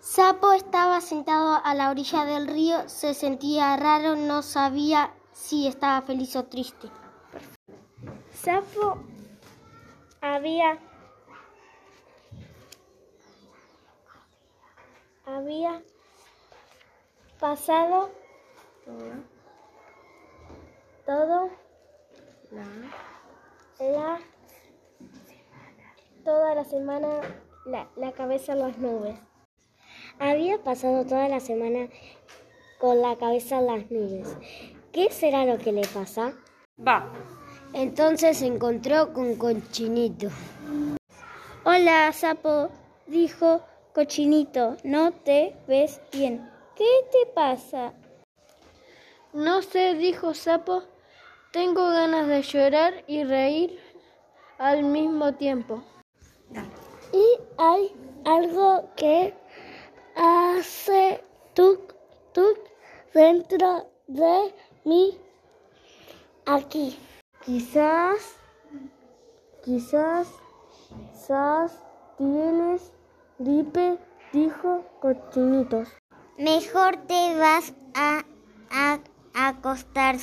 Sapo estaba sentado a la orilla del río, se sentía raro, no sabía si estaba feliz o triste. Sapo había había pasado todo la, toda la semana la, la cabeza en las nubes. Había pasado toda la semana con la cabeza en las nubes. ¿Qué será lo que le pasa? Va. Entonces se encontró con Cochinito. Hola, sapo, dijo Cochinito, no te ves bien. ¿Qué te pasa? No sé, dijo Sapo, tengo ganas de llorar y reír al mismo tiempo. Y hay algo que hace tuk tuk dentro de mí aquí. Quizás, quizás, tienes gripe, dijo Cochinitos. Mejor te vas a, a, acostar,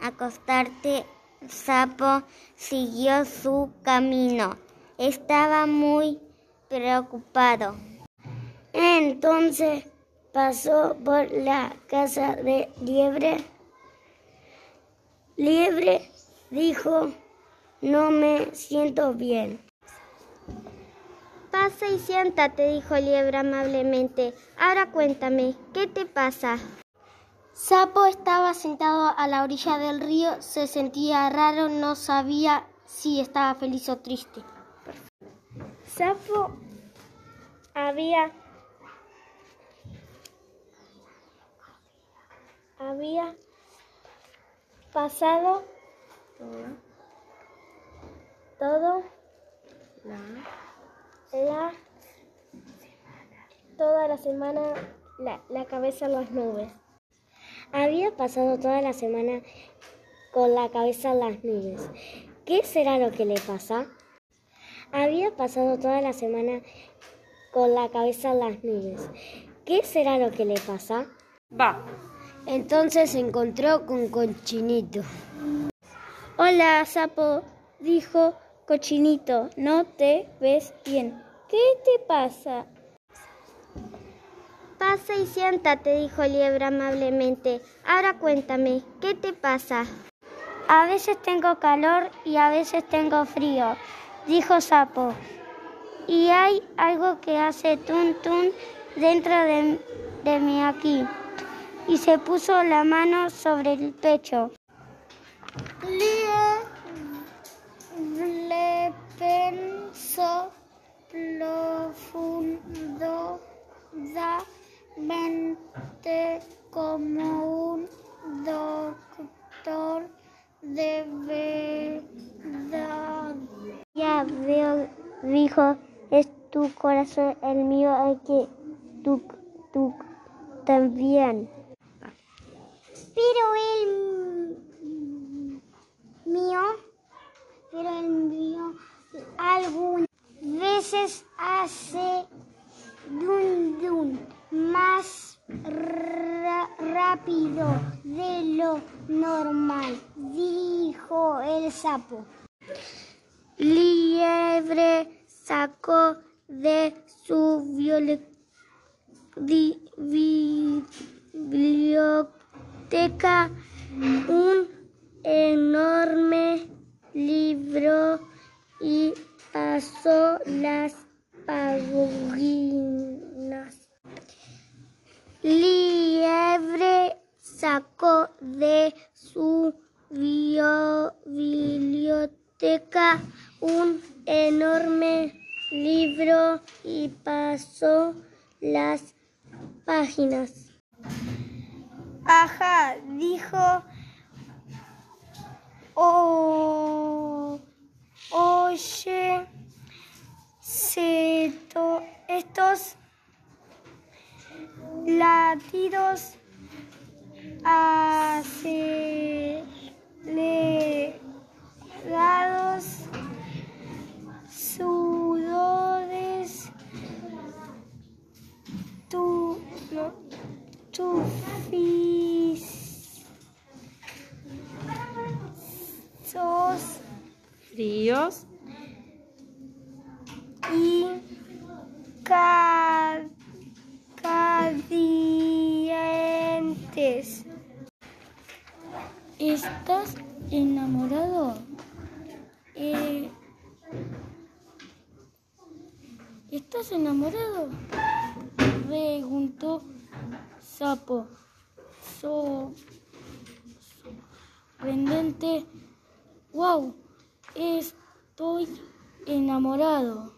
acostarte. Sapo siguió su camino. Estaba muy preocupado. Entonces pasó por la casa de Liebre. Liebre dijo, no me siento bien. Pasa y siéntate, dijo Liebre amablemente. Ahora cuéntame, ¿qué te pasa? Sapo estaba sentado a la orilla del río, se sentía raro, no sabía si estaba feliz o triste. Sapo había había pasado todo la, toda la semana la, la cabeza en las nubes. Había pasado toda la semana con la cabeza en las nubes. ¿Qué será lo que le pasa? Había pasado toda la semana con la cabeza en las nubes. ¿Qué será lo que le pasa? Va. Entonces se encontró con Cochinito. Hola, sapo, dijo Cochinito, no te ves bien. ¿Qué te pasa? Pasa y siéntate, dijo Liebre amablemente. Ahora cuéntame, ¿qué te pasa? A veces tengo calor y a veces tengo frío, dijo Sapo. Y hay algo que hace tun tun dentro de, de mí aquí. Y se puso la mano sobre el pecho. Le pensó profundamente como un doctor de verdad. Ya veo, dijo, es tu corazón el mío, hay que tú, tú también. Pero el mío, pero el mío, algunas veces hace dun dun más ra- rápido de lo normal, dijo el sapo. Liebre sacó de su biblioteca un sacó de su biblioteca un enorme libro y pasó las páginas. Ajá, dijo. Oh, oye, estos latidos no, tufis, sos Fríos. y ca- calientes. ¿Estás enamorado? Eh, ¿Estás enamorado? Preguntó Sapo. Sorprendente. ¡Wow! Estoy enamorado.